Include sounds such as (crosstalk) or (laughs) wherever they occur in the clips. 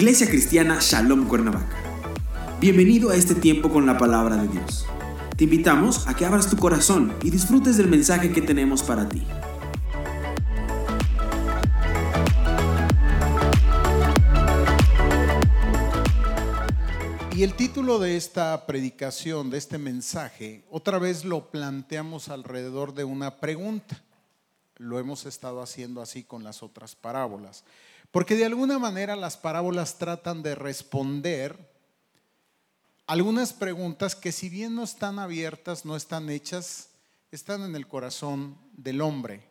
Iglesia Cristiana Shalom Cuernavaca. Bienvenido a este tiempo con la palabra de Dios. Te invitamos a que abras tu corazón y disfrutes del mensaje que tenemos para ti. Y el título de esta predicación, de este mensaje, otra vez lo planteamos alrededor de una pregunta. Lo hemos estado haciendo así con las otras parábolas. Porque de alguna manera las parábolas tratan de responder algunas preguntas que si bien no están abiertas, no están hechas, están en el corazón del hombre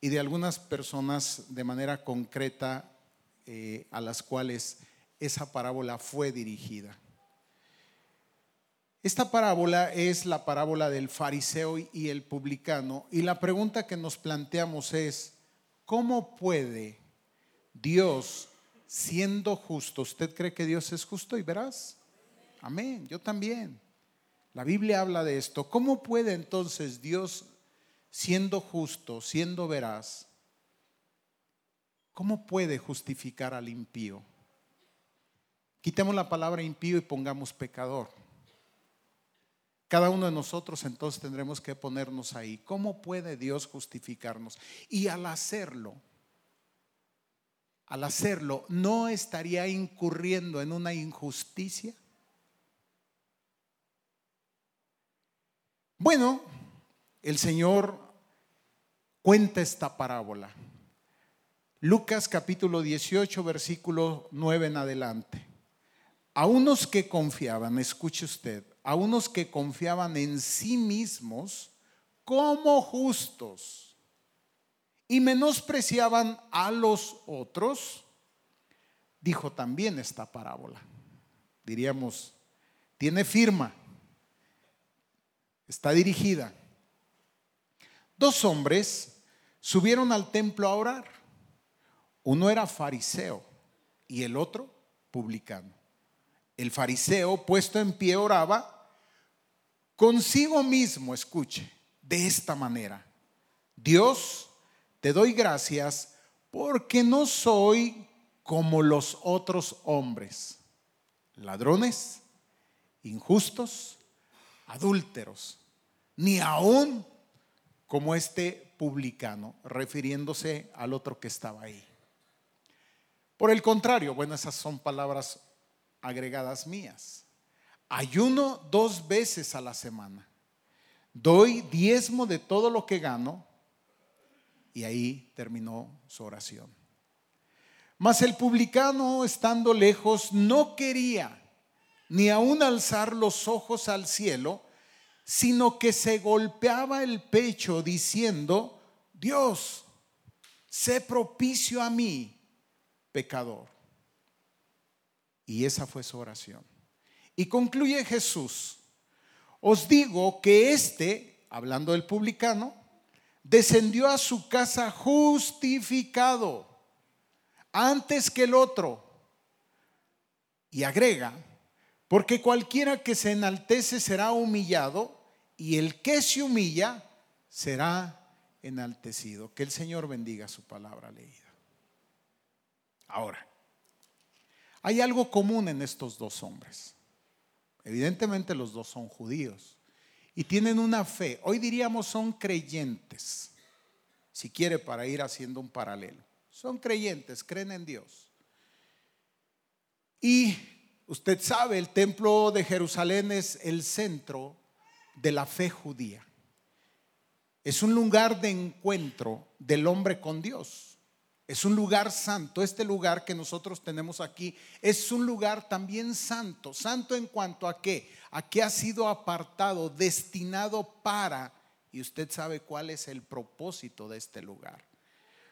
y de algunas personas de manera concreta eh, a las cuales esa parábola fue dirigida. Esta parábola es la parábola del fariseo y el publicano y la pregunta que nos planteamos es, ¿cómo puede Dios, siendo justo, ¿usted cree que Dios es justo y verás? Amén, yo también. La Biblia habla de esto. ¿Cómo puede entonces Dios, siendo justo, siendo veraz, cómo puede justificar al impío? Quitemos la palabra impío y pongamos pecador. Cada uno de nosotros entonces tendremos que ponernos ahí. ¿Cómo puede Dios justificarnos? Y al hacerlo, al hacerlo, ¿no estaría incurriendo en una injusticia? Bueno, el Señor cuenta esta parábola. Lucas capítulo 18, versículo 9 en adelante. A unos que confiaban, escuche usted, a unos que confiaban en sí mismos como justos y menospreciaban a los otros, dijo también esta parábola. Diríamos, tiene firma, está dirigida. Dos hombres subieron al templo a orar. Uno era fariseo y el otro publicano. El fariseo, puesto en pie, oraba consigo mismo, escuche, de esta manera. Dios, te doy gracias porque no soy como los otros hombres, ladrones, injustos, adúlteros, ni aún como este publicano, refiriéndose al otro que estaba ahí. Por el contrario, bueno, esas son palabras agregadas mías. Ayuno dos veces a la semana. Doy diezmo de todo lo que gano y ahí terminó su oración. Mas el publicano, estando lejos, no quería ni aún alzar los ojos al cielo, sino que se golpeaba el pecho diciendo, Dios, sé propicio a mí, pecador. Y esa fue su oración. Y concluye Jesús, os digo que este, hablando del publicano, descendió a su casa justificado antes que el otro. Y agrega, porque cualquiera que se enaltece será humillado y el que se humilla será enaltecido. Que el Señor bendiga su palabra leída. Ahora, hay algo común en estos dos hombres. Evidentemente los dos son judíos y tienen una fe. Hoy diríamos son creyentes, si quiere para ir haciendo un paralelo. Son creyentes, creen en Dios. Y usted sabe, el templo de Jerusalén es el centro de la fe judía. Es un lugar de encuentro del hombre con Dios. Es un lugar santo. Este lugar que nosotros tenemos aquí es un lugar también santo. Santo en cuanto a qué? A que ha sido apartado, destinado para, y usted sabe cuál es el propósito de este lugar.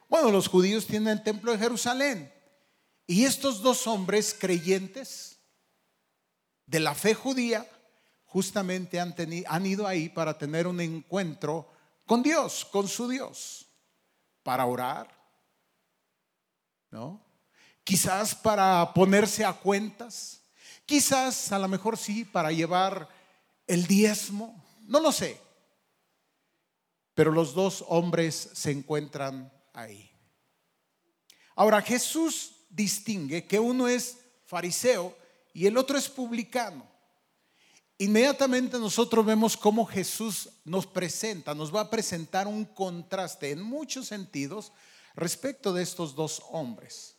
Bueno, los judíos tienen el templo de Jerusalén. Y estos dos hombres creyentes de la fe judía justamente han, han ido ahí para tener un encuentro con Dios, con su Dios, para orar, ¿no? Quizás para ponerse a cuentas, quizás a lo mejor sí para llevar el diezmo, no lo sé. Pero los dos hombres se encuentran ahí. Ahora Jesús distingue que uno es fariseo y el otro es publicano. Inmediatamente nosotros vemos cómo Jesús nos presenta, nos va a presentar un contraste en muchos sentidos respecto de estos dos hombres.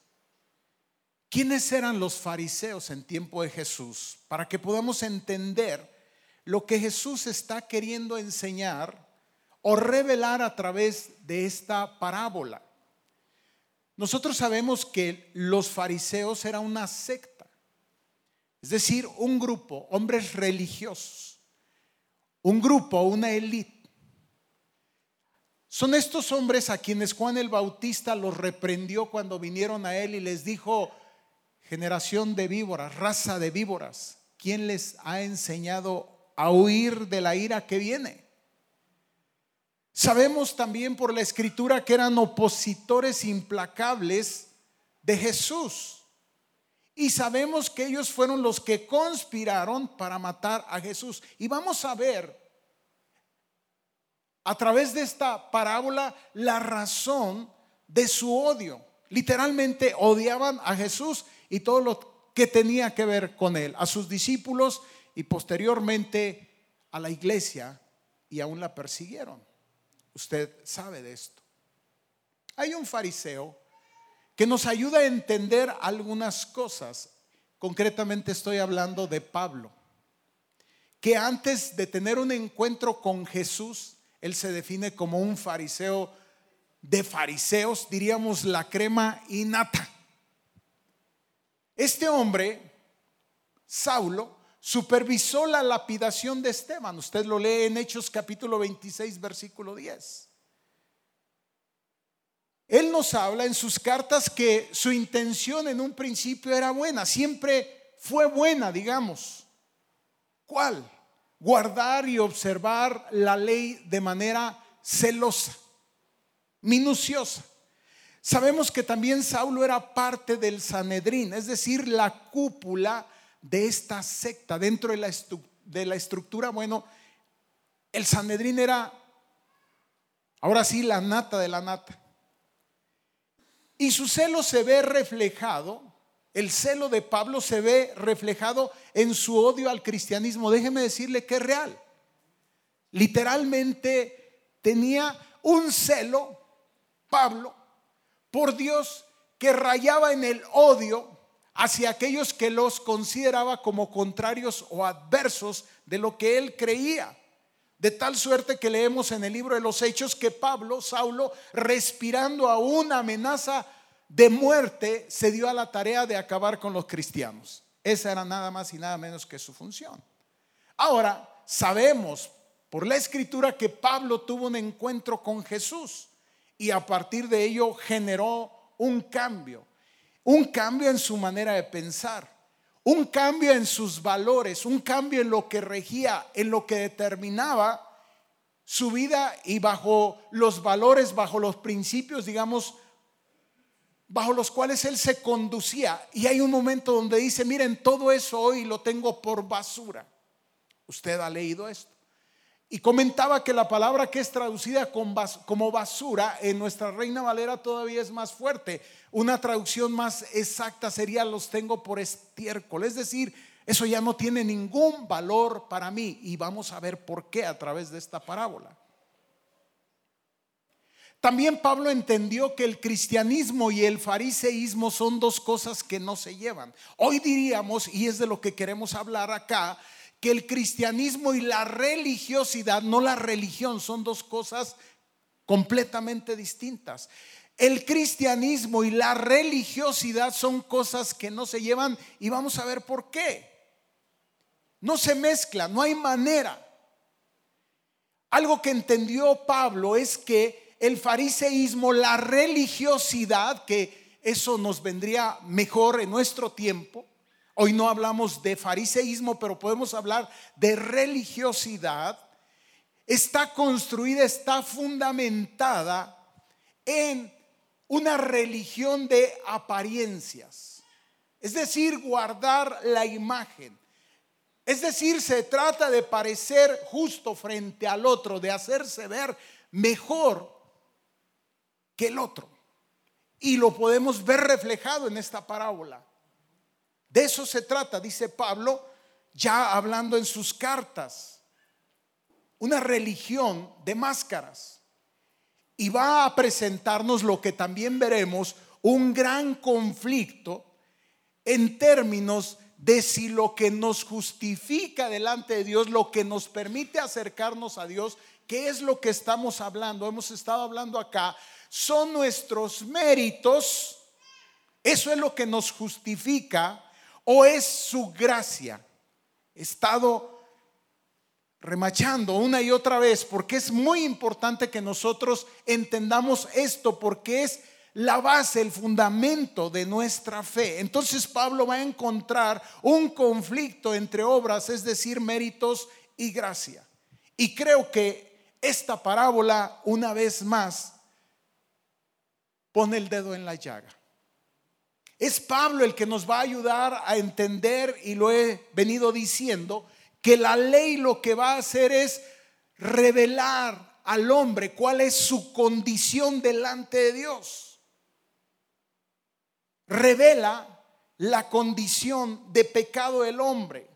¿Quiénes eran los fariseos en tiempo de Jesús? Para que podamos entender lo que Jesús está queriendo enseñar o revelar a través de esta parábola. Nosotros sabemos que los fariseos eran una secta, es decir, un grupo, hombres religiosos, un grupo, una élite. Son estos hombres a quienes Juan el Bautista los reprendió cuando vinieron a él y les dijo, generación de víboras, raza de víboras, ¿quién les ha enseñado a huir de la ira que viene? Sabemos también por la escritura que eran opositores implacables de Jesús. Y sabemos que ellos fueron los que conspiraron para matar a Jesús. Y vamos a ver a través de esta parábola la razón de su odio. Literalmente odiaban a Jesús y todo lo que tenía que ver con él, a sus discípulos y posteriormente a la iglesia y aún la persiguieron. Usted sabe de esto. Hay un fariseo que nos ayuda a entender algunas cosas. Concretamente estoy hablando de Pablo, que antes de tener un encuentro con Jesús, él se define como un fariseo de fariseos, diríamos la crema innata. Este hombre, Saulo, supervisó la lapidación de Esteban. Usted lo lee en Hechos capítulo 26, versículo 10. Él nos habla en sus cartas que su intención en un principio era buena, siempre fue buena, digamos. ¿Cuál? Guardar y observar la ley de manera celosa, minuciosa. Sabemos que también Saulo era parte del Sanedrín, es decir, la cúpula de esta secta, dentro de la, de la estructura, bueno, el Sanedrín era, ahora sí, la nata de la nata. Y su celo se ve reflejado, el celo de Pablo se ve reflejado en su odio al cristianismo. Déjeme decirle que es real. Literalmente tenía un celo, Pablo, por Dios que rayaba en el odio hacia aquellos que los consideraba como contrarios o adversos de lo que él creía. De tal suerte que leemos en el libro de los Hechos que Pablo, Saulo, respirando a una amenaza de muerte, se dio a la tarea de acabar con los cristianos. Esa era nada más y nada menos que su función. Ahora, sabemos por la escritura que Pablo tuvo un encuentro con Jesús y a partir de ello generó un cambio un cambio en su manera de pensar, un cambio en sus valores, un cambio en lo que regía, en lo que determinaba su vida y bajo los valores, bajo los principios, digamos, bajo los cuales él se conducía. Y hay un momento donde dice, miren, todo eso hoy lo tengo por basura. Usted ha leído esto. Y comentaba que la palabra que es traducida como basura en nuestra Reina Valera todavía es más fuerte. Una traducción más exacta sería los tengo por estiércol. Es decir, eso ya no tiene ningún valor para mí. Y vamos a ver por qué a través de esta parábola. También Pablo entendió que el cristianismo y el fariseísmo son dos cosas que no se llevan. Hoy diríamos, y es de lo que queremos hablar acá, que el cristianismo y la religiosidad, no la religión, son dos cosas completamente distintas. El cristianismo y la religiosidad son cosas que no se llevan y vamos a ver por qué. No se mezclan, no hay manera. Algo que entendió Pablo es que el fariseísmo, la religiosidad, que eso nos vendría mejor en nuestro tiempo, Hoy no hablamos de fariseísmo, pero podemos hablar de religiosidad. Está construida, está fundamentada en una religión de apariencias. Es decir, guardar la imagen. Es decir, se trata de parecer justo frente al otro, de hacerse ver mejor que el otro. Y lo podemos ver reflejado en esta parábola. De eso se trata, dice Pablo, ya hablando en sus cartas. Una religión de máscaras. Y va a presentarnos lo que también veremos, un gran conflicto en términos de si lo que nos justifica delante de Dios, lo que nos permite acercarnos a Dios, ¿qué es lo que estamos hablando? Hemos estado hablando acá, son nuestros méritos, eso es lo que nos justifica, o es su gracia. He estado remachando una y otra vez porque es muy importante que nosotros entendamos esto, porque es la base, el fundamento de nuestra fe. Entonces Pablo va a encontrar un conflicto entre obras, es decir, méritos y gracia. Y creo que esta parábola, una vez más, pone el dedo en la llaga. Es Pablo el que nos va a ayudar a entender, y lo he venido diciendo, que la ley lo que va a hacer es revelar al hombre cuál es su condición delante de Dios revela la condición de pecado del hombre,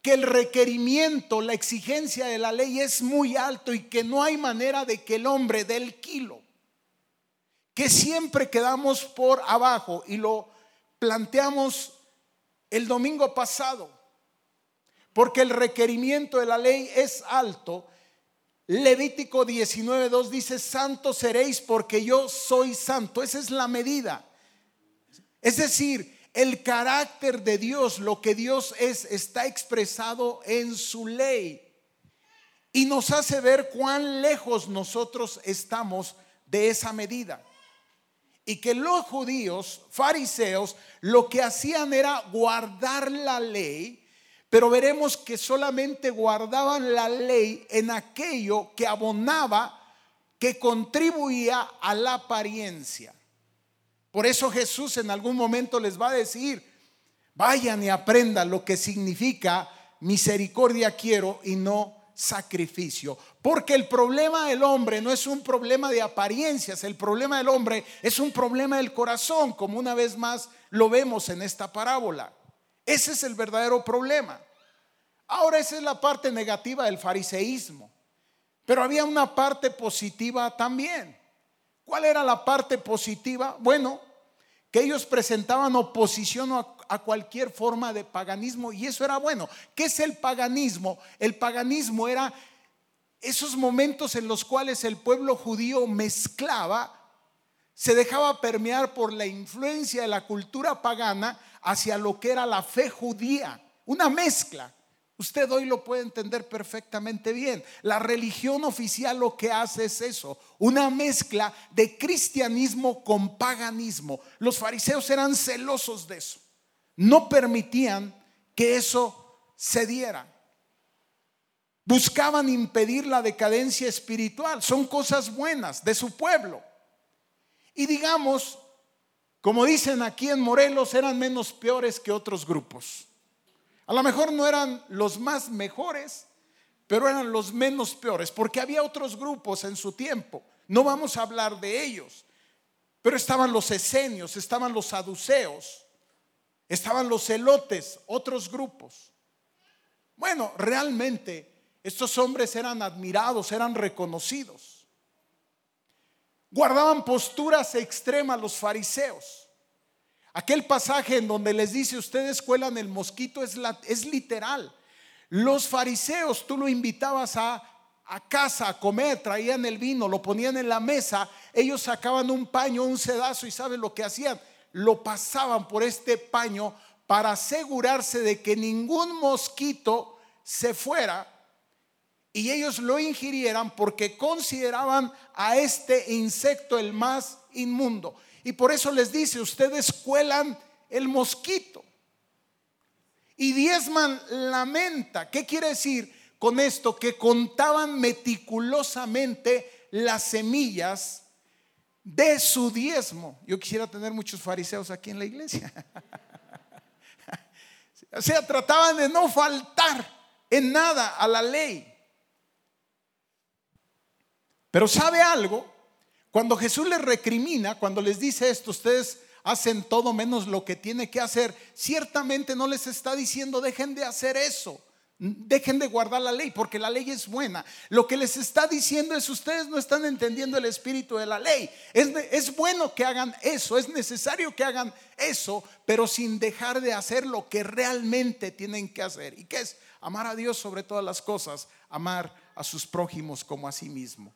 que el requerimiento, la exigencia de la ley es muy alto y que no hay manera de que el hombre dé el kilo, que siempre quedamos por abajo y lo planteamos el domingo pasado, porque el requerimiento de la ley es alto. Levítico 19.2 dice, santo seréis porque yo soy santo. Esa es la medida. Es decir, el carácter de Dios, lo que Dios es, está expresado en su ley. Y nos hace ver cuán lejos nosotros estamos de esa medida. Y que los judíos, fariseos, lo que hacían era guardar la ley, pero veremos que solamente guardaban la ley en aquello que abonaba, que contribuía a la apariencia. Por eso Jesús en algún momento les va a decir, vayan y aprendan lo que significa misericordia quiero y no sacrificio. Porque el problema del hombre no es un problema de apariencias, el problema del hombre es un problema del corazón, como una vez más lo vemos en esta parábola. Ese es el verdadero problema. Ahora esa es la parte negativa del fariseísmo, pero había una parte positiva también. ¿Cuál era la parte positiva? Bueno, que ellos presentaban oposición a, cualquier forma de paganismo y eso era bueno. ¿Qué es el paganismo? El paganismo era esos momentos en los cuales el pueblo judío mezclaba, se dejaba permear por la influencia de la cultura pagana hacia lo que era la fe judía, una mezcla. Usted hoy lo puede entender perfectamente bien. La religión oficial lo que hace es eso, una mezcla de cristianismo con paganismo. Los fariseos eran celosos de eso. No permitían que eso se diera. Buscaban impedir la decadencia espiritual. Son cosas buenas de su pueblo. Y digamos, como dicen aquí en Morelos, eran menos peores que otros grupos. A lo mejor no eran los más mejores, pero eran los menos peores, porque había otros grupos en su tiempo. No vamos a hablar de ellos, pero estaban los esenios, estaban los saduceos, estaban los celotes, otros grupos. Bueno, realmente estos hombres eran admirados, eran reconocidos. Guardaban posturas extremas los fariseos. Aquel pasaje en donde les dice, ustedes cuelan el mosquito, es, es literal. Los fariseos, tú lo invitabas a, a casa a comer, traían el vino, lo ponían en la mesa, ellos sacaban un paño, un sedazo y ¿saben lo que hacían? Lo pasaban por este paño para asegurarse de que ningún mosquito se fuera y ellos lo ingirieran porque consideraban a este insecto el más inmundo. Y por eso les dice, ustedes cuelan el mosquito. Y diezman la menta. ¿Qué quiere decir con esto? Que contaban meticulosamente las semillas de su diezmo. Yo quisiera tener muchos fariseos aquí en la iglesia. (laughs) o sea, trataban de no faltar en nada a la ley. Pero ¿sabe algo? Cuando Jesús les recrimina, cuando les dice esto, ustedes hacen todo menos lo que tiene que hacer, ciertamente no les está diciendo dejen de hacer eso. Dejen de guardar la ley porque la ley es buena. Lo que les está diciendo es ustedes no están entendiendo el espíritu de la ley. Es, bueno que hagan eso, es necesario que hagan eso, pero sin dejar de hacer lo que realmente tienen que hacer. ¿Y qué es? Amar a Dios sobre todas las cosas, amar a sus prójimos como a sí mismo.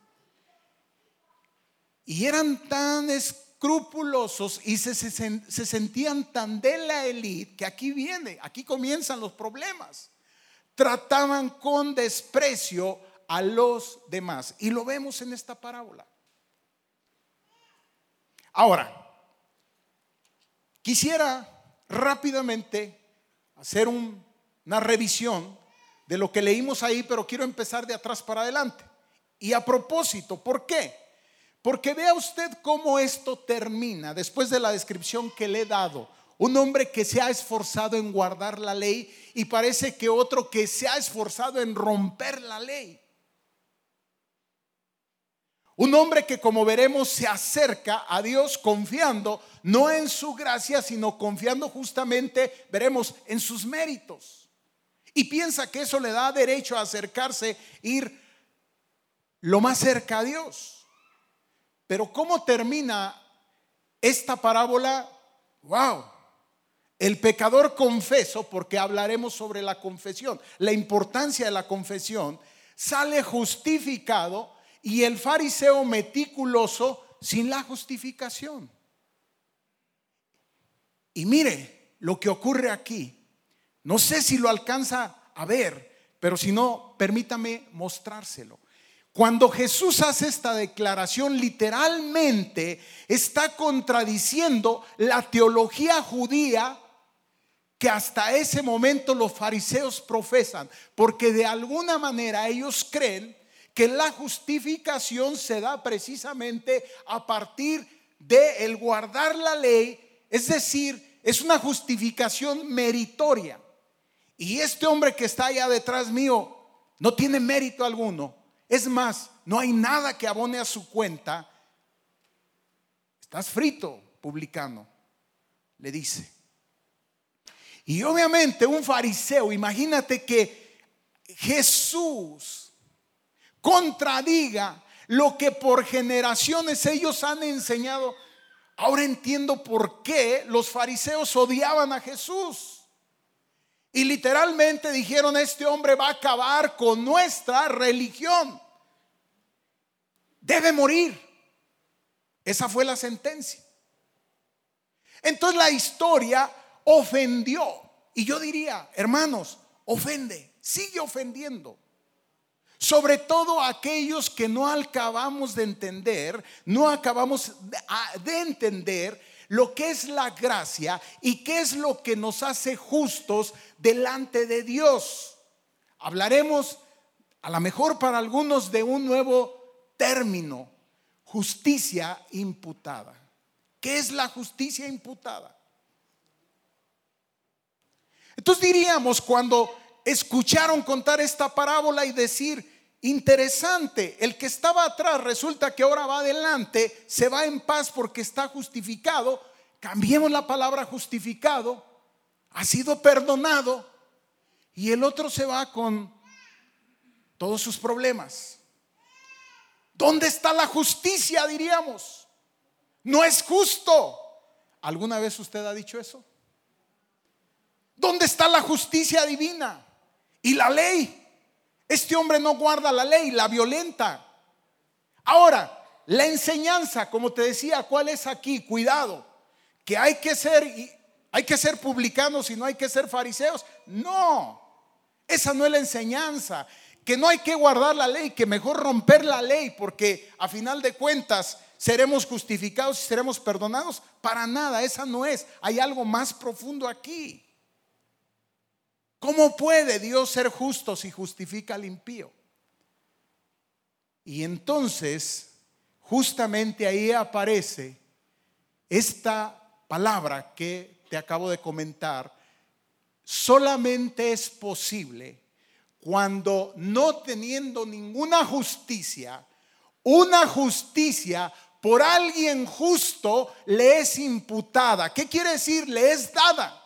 Y eran tan escrupulosos y se, se sentían tan de la élite que aquí viene, aquí comienzan los problemas trataban con desprecio a los demás. Y lo vemos en esta parábola. Ahora, quisiera rápidamente hacer una revisión de lo que leímos ahí, pero quiero empezar de atrás para adelante. Y a propósito, ¿por qué? Porque vea usted cómo esto termina después de la descripción que le he dado un hombre que se ha esforzado en guardar la ley y parece que otro que se ha esforzado en romper la ley. Un hombre que como veremos se acerca a Dios confiando no en su gracia, sino confiando justamente, veremos, en sus méritos. Y piensa que eso le da derecho a acercarse, ir lo más cerca a Dios. Pero ¿cómo termina esta parábola? Wow. El pecador confeso, porque hablaremos sobre la confesión, la importancia de la confesión, sale justificado y el fariseo meticuloso sin la justificación. Y mire lo que ocurre aquí. No sé si lo alcanza a ver, pero si no, permítame mostrárselo. Cuando Jesús hace esta declaración, literalmente está contradiciendo la teología judía que hasta ese momento los fariseos profesan, porque de alguna manera ellos creen que la justificación se da precisamente a partir de el guardar la ley, es decir, es una justificación meritoria. Y este hombre que está allá detrás mío no tiene mérito alguno. Es más, no hay nada que abone a su cuenta. Estás frito, publicano, le dice. Y obviamente un fariseo, imagínate que Jesús contradiga lo que por generaciones ellos han enseñado. Ahora entiendo por qué los fariseos odiaban a Jesús. Y literalmente dijeron, este hombre va a acabar con nuestra religión. Debe morir. Esa fue la sentencia. Entonces la historia ofendió. Y yo diría, hermanos, ofende, sigue ofendiendo. Sobre todo aquellos que no acabamos de entender, no acabamos de, entender lo que es la gracia y qué es lo que nos hace justos delante de Dios. Hablaremos, a lo mejor para algunos, de un nuevo término, justicia imputada. ¿Qué es la justicia imputada? Entonces diríamos, cuando escucharon contar esta parábola y decir, interesante, el que estaba atrás resulta que ahora va adelante, se va en paz porque está justificado, cambiemos la palabra justificado, ha sido perdonado, y el otro se va con todos sus problemas. ¿Dónde está la justicia, diríamos? No es justo. ¿Alguna vez usted ha dicho eso? ¿Dónde está la justicia divina? Y la ley. Este hombre no guarda la ley, la violenta. Ahora, la enseñanza, como te decía, ¿cuál es aquí? Cuidado, que hay que ser hay que ser publicanos y no hay que ser fariseos. No. Esa no es la enseñanza, que no hay que guardar la ley, que mejor romper la ley porque a final de cuentas seremos justificados y seremos perdonados. Para nada, esa no es. Hay algo más profundo aquí. ¿Cómo puede Dios ser justo si justifica al impío? Y entonces, justamente ahí aparece esta palabra que te acabo de comentar. Solamente es posible cuando no teniendo ninguna justicia, una justicia por alguien justo le es imputada. ¿Qué quiere decir? Le es dada.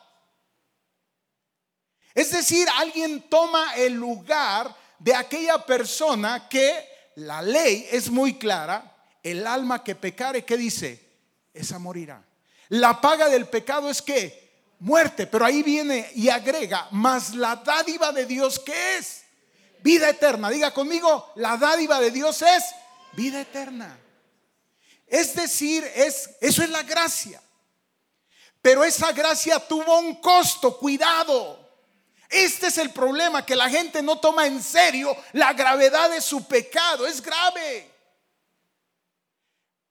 Es decir, alguien toma el lugar de aquella persona que la ley es muy clara. El alma que pecare, ¿qué dice? Esa morirá. La paga del pecado es que muerte, pero ahí viene y agrega, más la dádiva de Dios que es vida eterna. Diga conmigo, la dádiva de Dios es vida eterna. Es decir, es, eso es la gracia. Pero esa gracia tuvo un costo, cuidado. Este es el problema, que la gente no toma en serio la gravedad de su pecado. Es grave.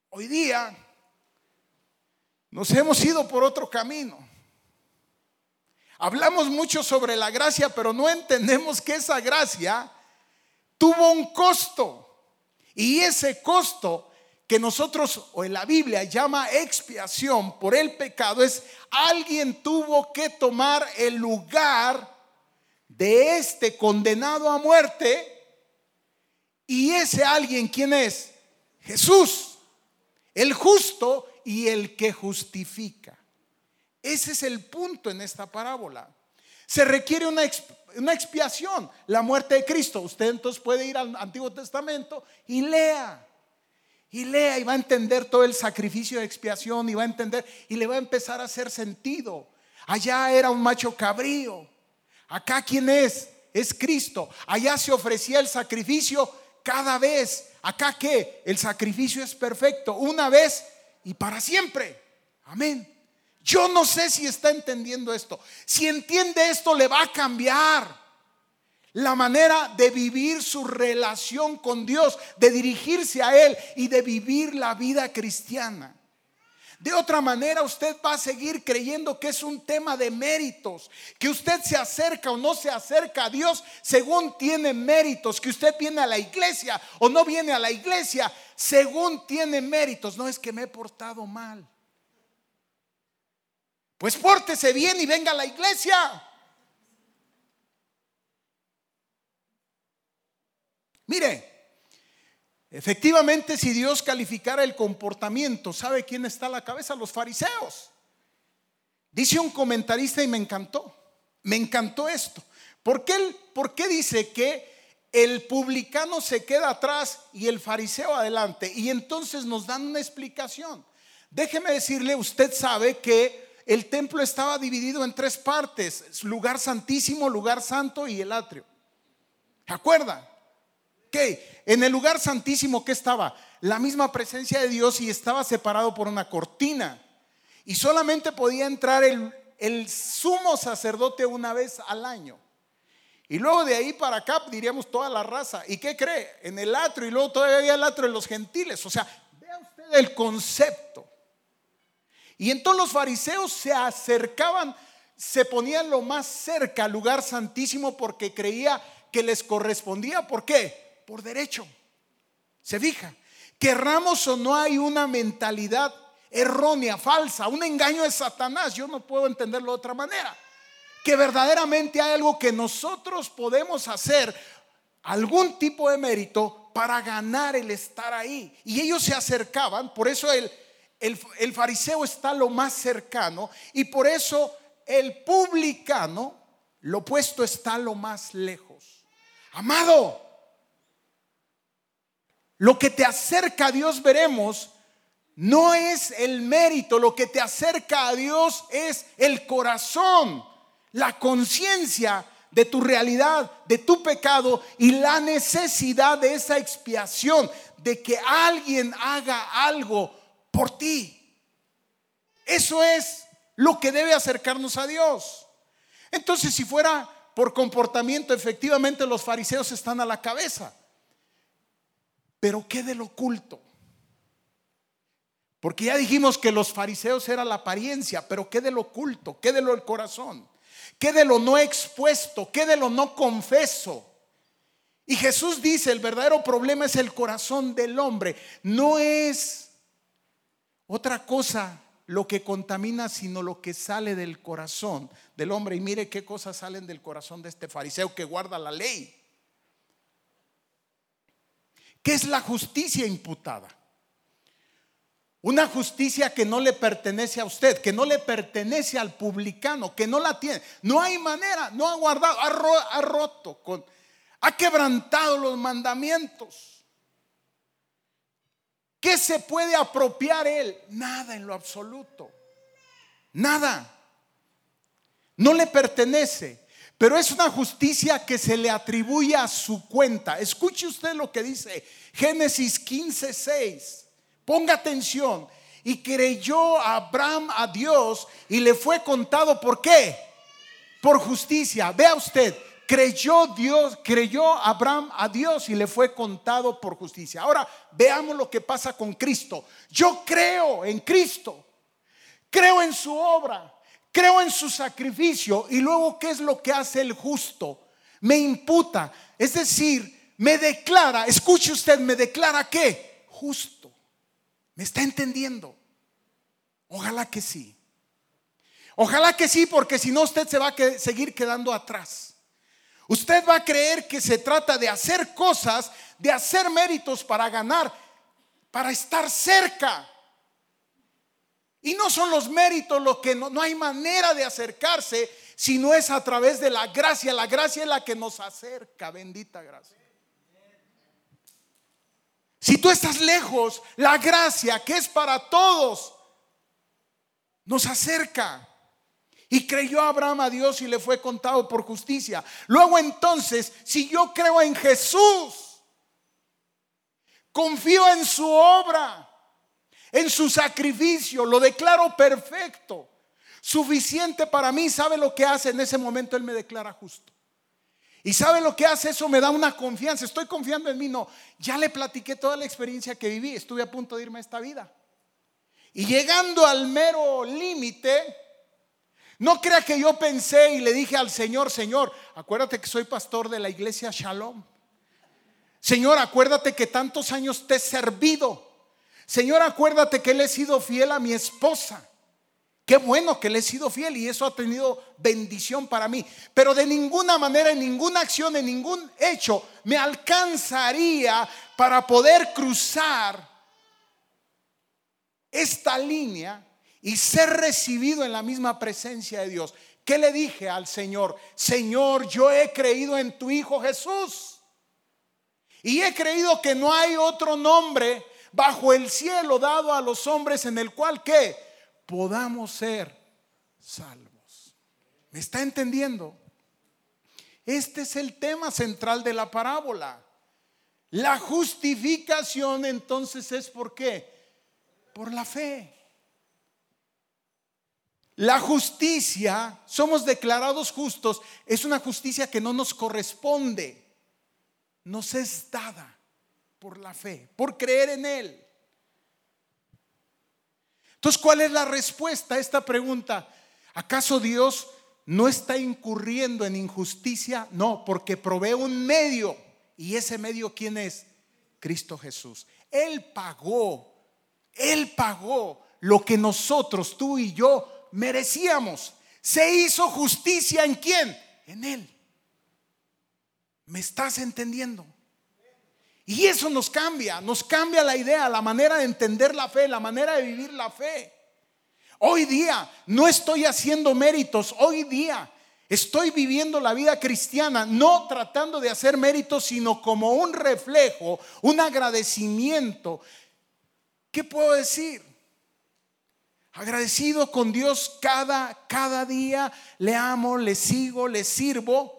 Hoy día nos hemos ido por otro camino. Hablamos mucho sobre la gracia, pero no entendemos que esa gracia tuvo un costo. Y ese costo que nosotros o en la Biblia llama expiación por el pecado es alguien tuvo que tomar el lugar de este condenado a muerte. Y ese alguien, ¿quién es? Jesús, el justo y el que justifica. Ese es el punto en esta parábola. Se requiere una, expiación, la muerte de Cristo. Usted entonces puede ir al Antiguo Testamento y lea. Y lea y va a entender todo el sacrificio de expiación y va a entender y le va a empezar a hacer sentido. Allá era un macho cabrío. Acá quién es? Es Cristo. Allá se ofrecía el sacrificio cada vez. Acá qué? El sacrificio es perfecto, una vez y para siempre. Amén. Yo no sé si está entendiendo esto. Si entiende esto, le va a cambiar la manera de vivir su relación con Dios, de dirigirse a Él y de vivir la vida cristiana. De otra manera, usted va a seguir creyendo que es un tema de méritos, que usted se acerca o no se acerca a Dios según tiene méritos, que usted viene a la iglesia o no viene a la iglesia según tiene méritos. No es que me he portado mal. Pues pórtese bien y venga a la iglesia. Mire, efectivamente si Dios calificara el comportamiento, ¿sabe quién está a la cabeza? Los fariseos. Dice un comentarista y me encantó, me encantó esto. ¿Por qué, ¿Por qué dice que el publicano se queda atrás y el fariseo adelante? Y entonces nos dan una explicación. Déjeme decirle, usted sabe que el templo estaba dividido en tres partes, lugar santísimo, lugar santo y el atrio. ¿Se acuerdan? Que en el lugar santísimo que estaba la misma presencia de Dios y estaba separado por una cortina. Y solamente podía entrar el, el sumo sacerdote una vez al año. Y luego de ahí para acá diríamos toda la raza. ¿Y qué cree? En el atrio y luego todavía había el atrio de los gentiles. O sea, vea usted el concepto. Y entonces los fariseos se acercaban, se ponían lo más cerca al lugar santísimo porque creía que les correspondía. ¿Por qué? Por derecho. Se fija. Querramos o no hay una mentalidad errónea, falsa, un engaño de Satanás. Yo no puedo entenderlo de otra manera. Que verdaderamente hay algo que nosotros podemos hacer, algún tipo de mérito para ganar el estar ahí. Y ellos se acercaban, por eso el, el, fariseo está lo más cercano y por eso el publicano, lo opuesto, está lo más lejos. Amado, lo que te acerca a Dios veremos no es el mérito, lo que te acerca a Dios es el corazón, la conciencia de tu realidad, de tu pecado y la necesidad de esa expiación, de que alguien haga algo por ti. Eso es lo que debe acercarnos a Dios. Entonces, si fuera por comportamiento, efectivamente los fariseos están a la cabeza. Pero ¿qué del oculto? Porque ya dijimos que los fariseos era la apariencia, pero ¿qué del oculto? ¿Qué de lo del corazón? ¿Qué de lo no expuesto? ¿Qué de lo no confeso? Y Jesús dice, el verdadero problema es el corazón del hombre. No es otra cosa lo que contamina, sino lo que sale del corazón del hombre. Y mire qué cosas salen del corazón de este fariseo que guarda la ley. ¿Qué es la justicia imputada? Una justicia que no le pertenece a usted, que no le pertenece al publicano, que no la tiene. No hay manera, no ha guardado, ha, roto, con, ha quebrantado los mandamientos. ¿Qué se puede apropiar él? Nada en lo absoluto. Nada. No le pertenece. Pero es una justicia que se le atribuye a su cuenta. Escuche usted lo que dice Génesis 15, 6. Ponga atención. Y creyó Abraham a Dios y le fue contado por qué? Por justicia. Vea usted, creyó Dios, creyó Abraham a Dios y le fue contado por justicia. Ahora veamos lo que pasa con Cristo. Yo creo en Cristo. Creo en su obra creo en su sacrificio y luego ¿qué es lo que hace el justo? Me imputa, es decir, me declara, escuche usted, me declara qué? Justo. ¿Me está entendiendo? Ojalá que sí. Ojalá que sí, porque si no usted se va a seguir quedando atrás. Usted va a creer que se trata de hacer cosas, de hacer méritos para ganar, para estar cerca. Y no son los méritos lo que no, no hay manera de acercarse si no es a través de la gracia. La gracia es la que nos acerca, bendita gracia. Si tú estás lejos, la gracia que es para todos nos acerca. Y creyó Abraham a Dios y le fue contado por justicia. Luego entonces, si yo creo en Jesús, confío en su obra, en su sacrificio, lo declaro perfecto, suficiente para mí. ¿Sabe lo que hace en ese momento? Él me declara justo. Y sabe lo que hace eso, me da una confianza. Estoy confiando en mí, no. Ya le platiqué toda la experiencia que viví, estuve a punto de irme a esta vida. Y llegando al mero límite, no crea que yo pensé y le dije al Señor, Señor, acuérdate que soy pastor de la iglesia Shalom. Señor, acuérdate que tantos años te he servido. Señor, acuérdate que le he sido fiel a mi esposa. Qué bueno que le he sido fiel y eso ha tenido bendición para mí. Pero de ninguna manera, en ninguna acción, en ningún hecho, me alcanzaría para poder cruzar esta línea y ser recibido en la misma presencia de Dios. ¿Qué le dije al Señor? Señor, yo he creído en tu Hijo Jesús. Y he creído que no hay otro nombre bajo el cielo dado a los hombres en el cual que podamos ser salvos. ¿Me está entendiendo? Este es el tema central de la parábola. La justificación entonces es por qué? Por la fe. La justicia, somos declarados justos, es una justicia que no nos corresponde, nos es dada por la fe, por creer en Él. Entonces, ¿cuál es la respuesta a esta pregunta? ¿Acaso Dios no está incurriendo en injusticia? No, porque provee un medio. ¿Y ese medio quién es? Cristo Jesús. Él pagó, Él pagó lo que nosotros, tú y yo, merecíamos. Se hizo justicia en quién? En Él. ¿Me estás entendiendo? Y eso nos cambia, nos cambia la idea, la manera de entender la fe, la manera de vivir la fe. Hoy día no estoy haciendo méritos, hoy día estoy viviendo la vida cristiana no tratando de hacer méritos, sino como un reflejo, un agradecimiento. ¿Qué puedo decir? Agradecido con Dios cada, cada día, le amo, le sigo, le sirvo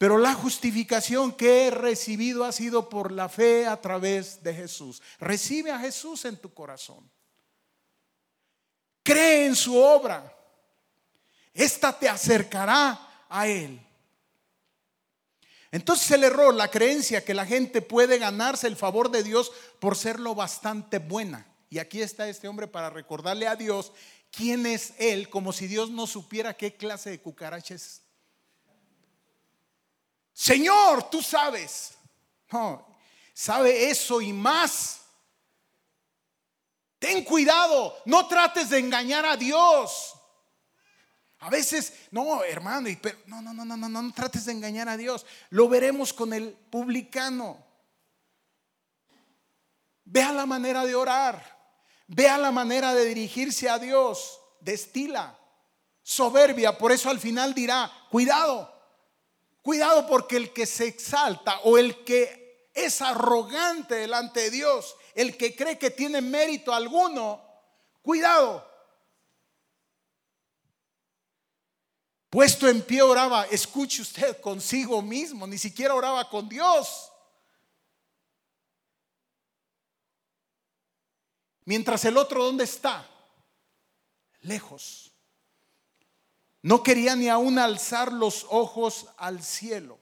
pero la justificación que he recibido ha sido por la fe a través de Jesús. Recibe a Jesús en tu corazón. Cree en su obra. Esta te acercará a Él. Entonces el error, la creencia que la gente puede ganarse el favor de Dios por ser lo bastante buena. Y aquí está este hombre para recordarle a Dios quién es Él, como si Dios no supiera qué clase de cucaraches Señor, tú sabes. No, sabe eso y más. Ten cuidado, no trates de engañar a Dios. A veces, no, hermano, pero, no, no, no, no, no, no trates de engañar a Dios. Lo veremos con el publicano. Vea la manera de orar. Vea la manera de dirigirse a Dios. Destila. Soberbia. Por eso al final dirá, cuidado. Cuidado porque el que se exalta o el que es arrogante delante de Dios, el que cree que tiene mérito alguno, cuidado. Puesto en pie oraba, escuche usted consigo mismo, ni siquiera oraba con Dios. Mientras el otro, ¿dónde está? Lejos. No quería ni aún alzar los ojos al cielo.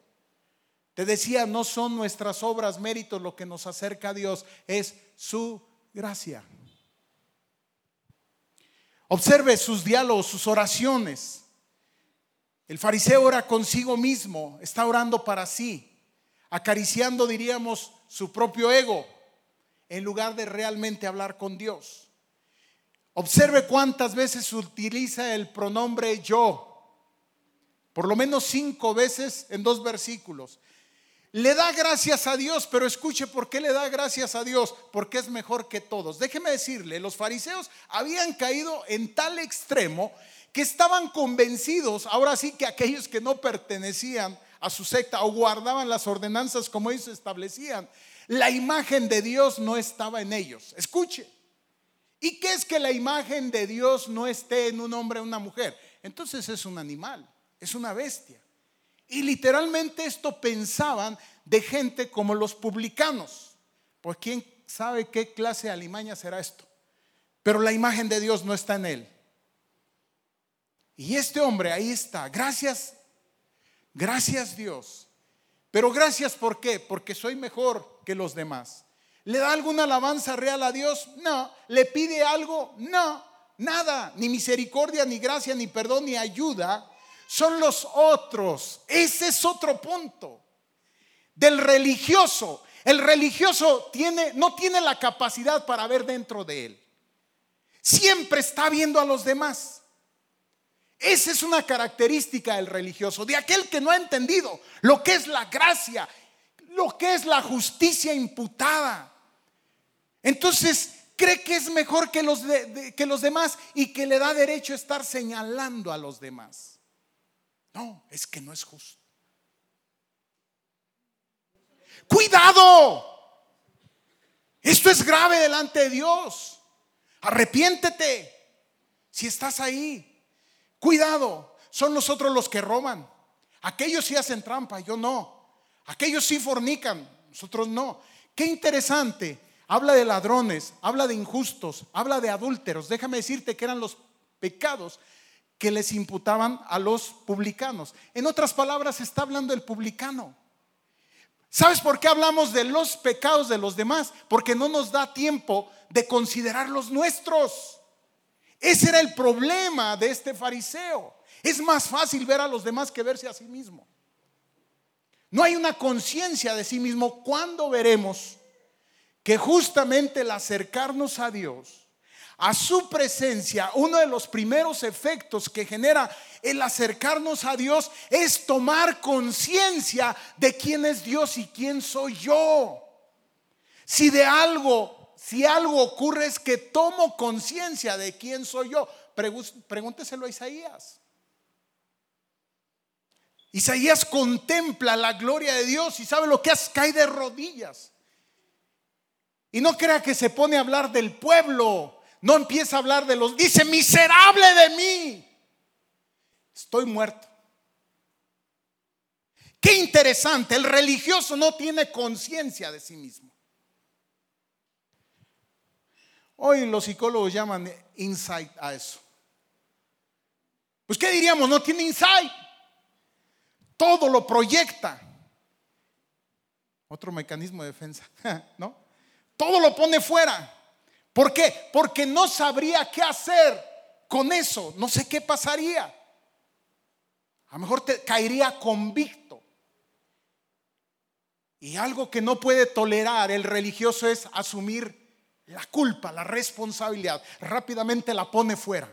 Te decía, no son nuestras obras, méritos lo que nos acerca a Dios, es su gracia. Observe sus diálogos, sus oraciones. El fariseo ora consigo mismo, está orando para sí, acariciando, diríamos, su propio ego, en lugar de realmente hablar con Dios. Observe cuántas veces utiliza el pronombre yo, por lo menos cinco veces en dos versículos. Le da gracias a Dios, pero escuche por qué le da gracias a Dios, porque es mejor que todos. Déjeme decirle, los fariseos habían caído en tal extremo que estaban convencidos, ahora sí que aquellos que no pertenecían a su secta o guardaban las ordenanzas como ellos establecían, la imagen de Dios no estaba en ellos. Escuche. ¿Y qué es que la imagen de Dios no esté en un hombre o una mujer? Entonces es un animal, es una bestia. Y literalmente esto pensaban de gente como los publicanos. Pues quién sabe qué clase de alimaña será esto. Pero la imagen de Dios no está en él. Y este hombre ahí está. Gracias, gracias Dios. Pero gracias ¿por qué? Porque soy mejor que los demás. ¿Le da alguna alabanza real a Dios? No. ¿Le pide algo? No. Nada. Ni misericordia, ni gracia, ni perdón, ni ayuda. Son los otros. Ese es otro punto. Del religioso. El religioso tiene, no tiene la capacidad para ver dentro de él. Siempre está viendo a los demás. Esa es una característica del religioso, de aquel que no ha entendido lo que es la gracia, lo que es la justicia imputada. Entonces cree que es mejor que los, que los demás y que le da derecho a estar señalando a los demás. No, es que no es justo. Cuidado. Esto es grave delante de Dios. Arrepiéntete si estás ahí. Cuidado, son nosotros los que roban. Aquellos sí hacen trampa, yo no. Aquellos sí fornican, nosotros no. Qué interesante. Habla de ladrones, habla de injustos, habla de adúlteros. Déjame decirte que eran los pecados que les imputaban a los publicanos. En otras palabras, está hablando el publicano. ¿Sabes por qué hablamos de los pecados de los demás? Porque no nos da tiempo de considerar los nuestros. Ese era el problema de este fariseo. Es más fácil ver a los demás que verse a sí mismo. No hay una conciencia de sí mismo. ¿Cuándo veremos que justamente el acercarnos a Dios, a su presencia, uno de los primeros efectos que genera el acercarnos a Dios es tomar conciencia de quién es Dios y quién soy yo? Si de algo si algo ocurre es que tomo conciencia de quién soy yo. Pregúnteselo a Isaías. Isaías contempla la gloria de Dios y sabe lo que hace, cae de rodillas. Y no crea que se pone a hablar del pueblo, no empieza a hablar de los, dice, miserable de mí, estoy muerto. Qué interesante, el religioso no tiene conciencia de sí mismo. Hoy los psicólogos llaman insight a eso. Pues ¿qué diríamos? No tiene insight. Todo lo proyecta. Otro mecanismo de defensa, (laughs) ¿no? Todo lo pone fuera. ¿Por qué? Porque no sabría qué hacer con eso. No sé qué pasaría. A lo mejor te caería convicto. Y algo que no puede tolerar el religioso es asumir la culpa, la responsabilidad, rápidamente la pone fuera.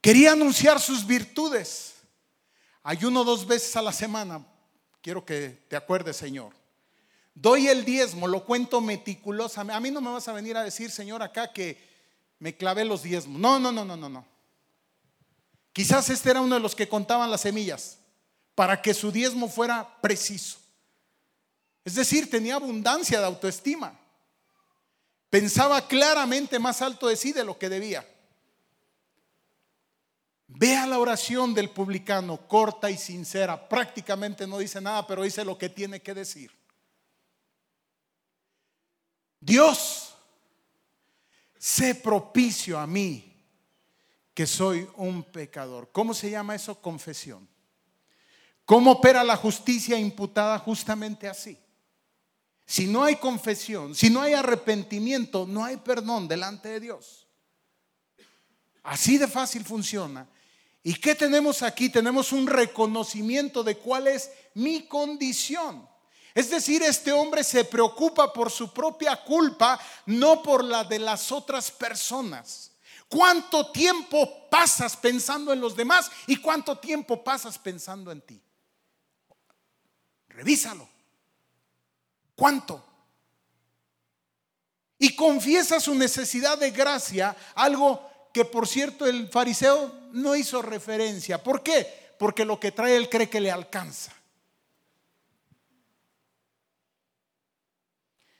Quería anunciar sus virtudes. Ayuno dos veces a la semana. quiero que te acuerdes, Señor. Doy el diezmo, lo cuento meticulosamente. A mí no me vas a venir a decir, Señor, acá que me clavé los diezmos. No, no, no, no, no, no. Quizás este era uno de los que contaban las semillas para que su diezmo fuera preciso. Es decir, tenía abundancia de autoestima. Pensaba claramente más alto de sí de lo que debía. Vea la oración del publicano, corta y sincera. Prácticamente no dice nada, pero dice lo que tiene que decir. Dios, sé propicio a mí, que soy un pecador. ¿Cómo se llama eso? Confesión. ¿Cómo opera la justicia imputada? Justamente así. Si no hay confesión, si no hay arrepentimiento, no hay perdón delante de Dios. Así de fácil funciona. ¿Y qué tenemos aquí? Tenemos un reconocimiento de cuál es mi condición. Es decir, este hombre se preocupa por su propia culpa, no por la de las otras personas. ¿Cuánto tiempo pasas pensando en los demás y cuánto tiempo pasas pensando en ti? Revísalo. ¿Cuánto? Y confiesa su necesidad de gracia, algo que por cierto el fariseo no hizo referencia. ¿Por qué? Porque lo que trae él cree que le alcanza.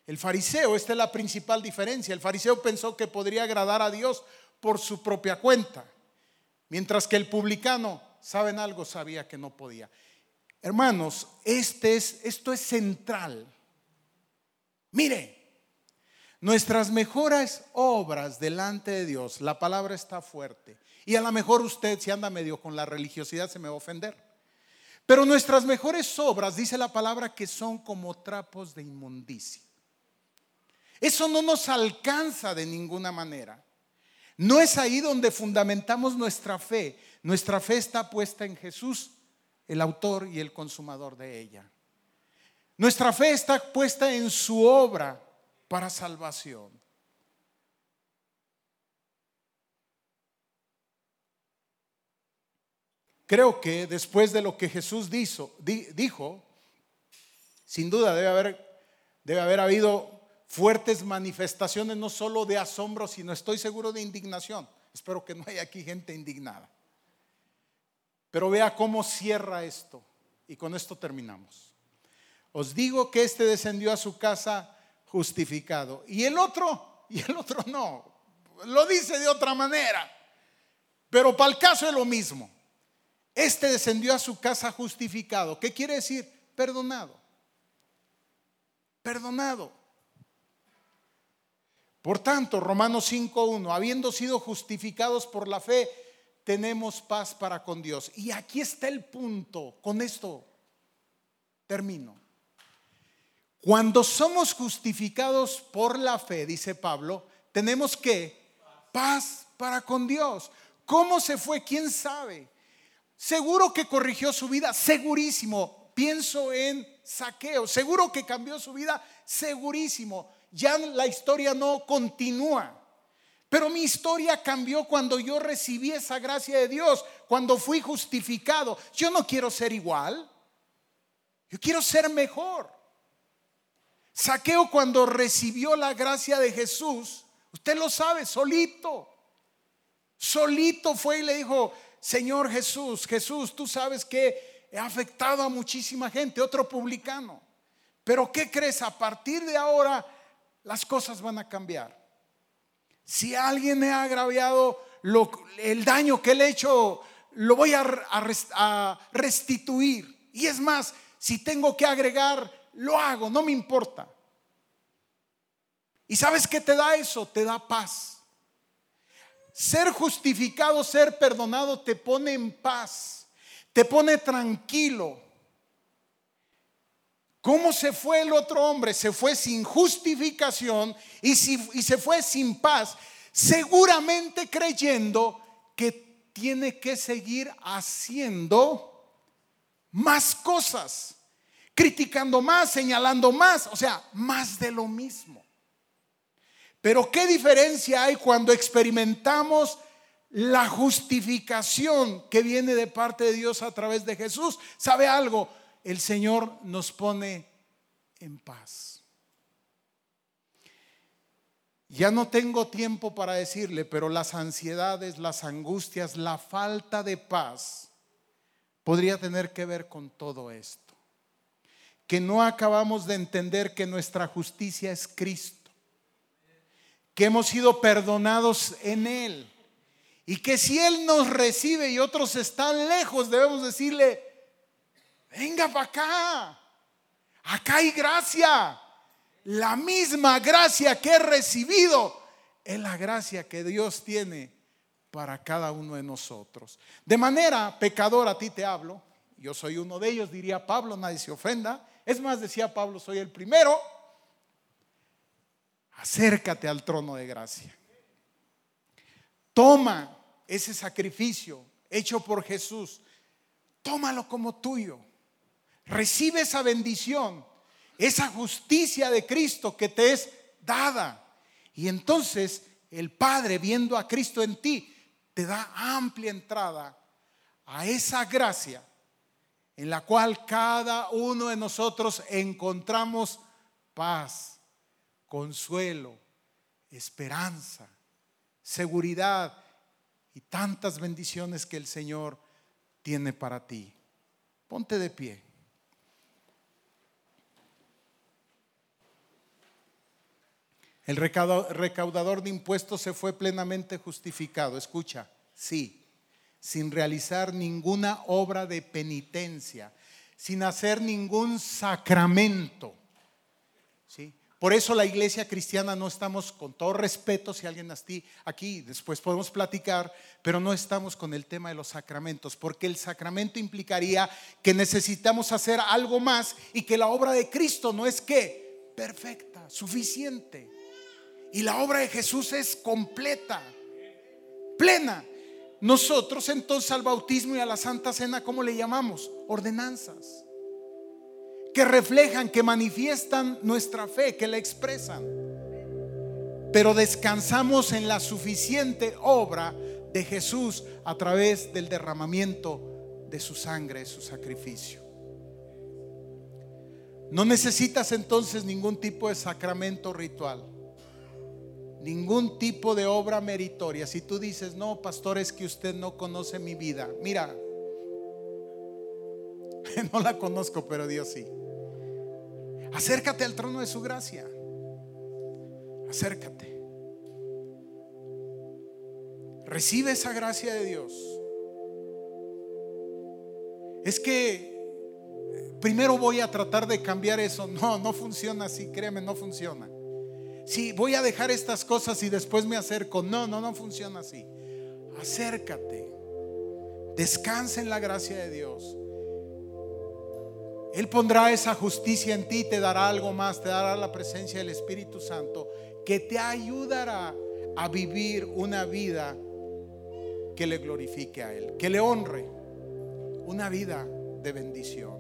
El fariseo, esta es la principal diferencia, el fariseo pensó que podría agradar a Dios por su propia cuenta, mientras que el publicano, ¿saben algo? Sabía que no podía. Hermanos, este es, esto es central. Mire, nuestras mejores obras delante de Dios, la palabra está fuerte. Y a lo mejor usted, si anda medio con la religiosidad, se me va a ofender. Pero nuestras mejores obras, dice la palabra, que son como trapos de inmundicia. Eso no nos alcanza de ninguna manera. No es ahí donde fundamentamos nuestra fe. Nuestra fe está puesta en Jesús, el autor y el consumador de ella. Nuestra fe está puesta en su obra para salvación. Creo que después de lo que Jesús dijo, sin duda debe haber, debe haber habido fuertes manifestaciones no solo de asombro, sino estoy seguro de indignación. Espero que no haya aquí gente indignada. Pero vea cómo cierra esto. Y con esto terminamos. Os digo que este descendió a su casa justificado. Y el otro, y el otro no. Lo dice de otra manera. Pero para el caso es lo mismo. Este descendió a su casa justificado. ¿Qué quiere decir? Perdonado. Perdonado. Por tanto, Romanos 5.1, habiendo sido justificados por la fe, tenemos paz para con Dios. Y aquí está el punto, con esto termino. Cuando somos justificados por la fe, dice Pablo, tenemos que paz para con Dios. ¿Cómo se fue? ¿Quién sabe? Seguro que corrigió su vida, segurísimo. Pienso en saqueo, seguro que cambió su vida, segurísimo ya la historia no continúa. Pero mi historia cambió cuando yo recibí esa gracia de Dios, cuando fui justificado. Yo no quiero ser igual, yo quiero ser mejor. Saqueo cuando recibió la gracia de Jesús, usted lo sabe, solito. Solito fue y le dijo, Señor Jesús, Jesús, tú sabes que he afectado a muchísima gente, otro publicano. Pero ¿qué crees? A partir de ahora las cosas van a cambiar. Si alguien me ha agraviado el daño que le he hecho, lo voy a, a restituir. Y es más, si tengo que agregar, lo hago, no me importa. ¿Y sabes qué te da eso? Te da paz. Ser justificado, ser perdonado te pone en paz, te pone tranquilo. ¿Cómo se fue el otro hombre? Se fue sin justificación y, se fue sin paz, seguramente creyendo que tiene que seguir haciendo más cosas, criticando más, señalando más, o sea, más de lo mismo. Pero ¿qué diferencia hay cuando experimentamos la justificación que viene de parte de Dios a través de Jesús? ¿Sabe algo? el Señor nos pone en paz. Ya no tengo tiempo para decirle, pero las ansiedades, las angustias, la falta de paz podría tener que ver con todo esto. Que no acabamos de entender que nuestra justicia es Cristo, que hemos sido perdonados en Él y que si Él nos recibe y otros están lejos, debemos decirle, venga para acá, acá hay gracia. La misma gracia que he recibido es la gracia que Dios tiene para cada uno de nosotros. De manera, pecador, a ti te hablo. Yo soy uno de ellos, diría Pablo, nadie se ofenda. Es más, decía Pablo, soy el primero. Acércate al trono de gracia. Toma ese sacrificio hecho por Jesús. Tómalo como tuyo. Recibe esa bendición esa justicia de Cristo que te es dada. Y entonces el Padre, viendo a Cristo en ti, te da amplia entrada a esa gracia en la cual cada uno de nosotros encontramos paz, consuelo, esperanza, seguridad y tantas bendiciones que el Señor tiene para ti. Ponte de pie. El recaudador de impuestos se fue plenamente justificado. Escucha, sí, sin realizar ninguna obra de penitencia, sin hacer ningún sacramento. ¿sí? Por eso la iglesia cristiana no estamos, con todo respeto, si alguien aquí, aquí después podemos platicar, pero no estamos con el tema de los sacramentos, porque el sacramento implicaría que necesitamos hacer algo más y que la obra de Cristo no es que perfecta, suficiente. Y la obra de Jesús es completa, plena. Nosotros entonces al bautismo y a la Santa Cena, ¿cómo le llamamos? Ordenanzas. Que reflejan, que manifiestan nuestra fe, que la expresan. Pero descansamos en la suficiente obra de Jesús a través del derramamiento de su sangre, su sacrificio. No necesitas entonces ningún tipo de sacramento ritual ningún tipo de obra meritoria. Si tú dices, no, pastor, es que usted no conoce mi vida. Mira, (laughs) no la conozco, pero Dios sí. Acércate al trono de su gracia. Acércate. Recibe esa gracia de Dios. Es que primero voy a tratar de cambiar eso. No, no funciona así, créeme, no funciona si voy a dejar estas cosas y después me acerco. No, no, no funciona así. Acércate. Descansa en la gracia de Dios. Él pondrá esa justicia en ti, te dará algo más, te dará la presencia del Espíritu Santo que te ayudará a vivir una vida que le glorifique a Él, que le honre, una vida de bendición.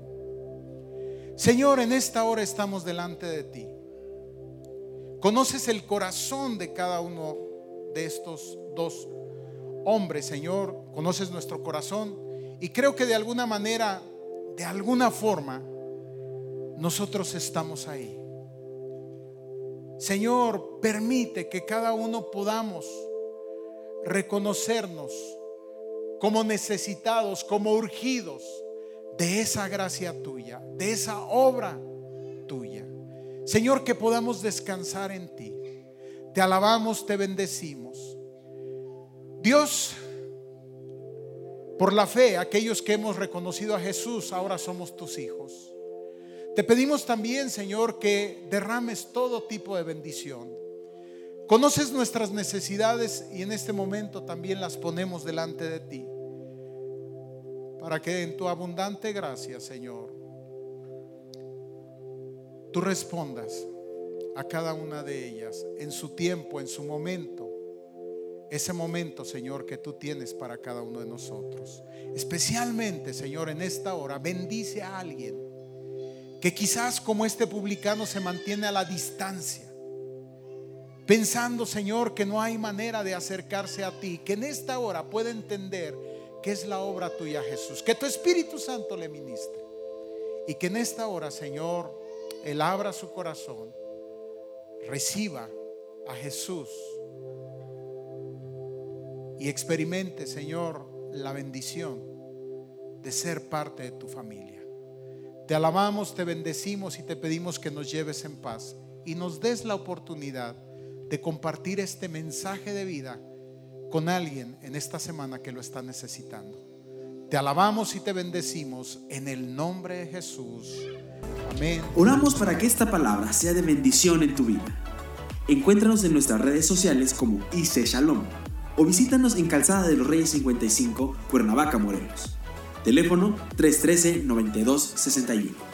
Señor, en esta hora estamos delante de ti. Conoces el corazón de cada uno de estos dos hombres, Señor. Conoces nuestro corazón. Y creo que de alguna manera, de alguna forma, nosotros estamos ahí. Señor, permite que cada uno podamos reconocernos como necesitados, como urgidos de esa gracia tuya, de esa obra. Señor, que podamos descansar en ti. Te alabamos, te bendecimos. Dios, por la fe, aquellos que hemos reconocido a Jesús, ahora somos tus hijos. Te pedimos también, Señor, que derrames todo tipo de bendición. Conoces nuestras necesidades y en este momento también las ponemos delante de ti. Para que en tu abundante gracia, Señor, tú respondas a cada una de ellas en su tiempo, en su momento. Ese momento, Señor, que tú tienes para cada uno de nosotros. Especialmente, Señor, en esta hora, bendice a alguien que quizás como este publicano se mantiene a la distancia. Pensando, Señor, que no hay manera de acercarse a ti, que en esta hora puede entender que es la obra tuya, Jesús. Que tu Espíritu Santo le ministre Y que en esta hora, Señor, Él abra su corazón, reciba a Jesús y experimente, Señor, la bendición de ser parte de tu familia. Te alabamos, te bendecimos y te pedimos que nos lleves en paz y nos des la oportunidad de compartir este mensaje de vida con alguien en esta semana que lo está necesitando. Te alabamos y te bendecimos en el nombre de Jesús. Amén. Oramos para que esta palabra sea de bendición en tu vida. Encuéntranos en nuestras redes sociales como IC Shalom o visítanos en Calzada de los Reyes 55, Cuernavaca, Morelos. Teléfono 313-9261.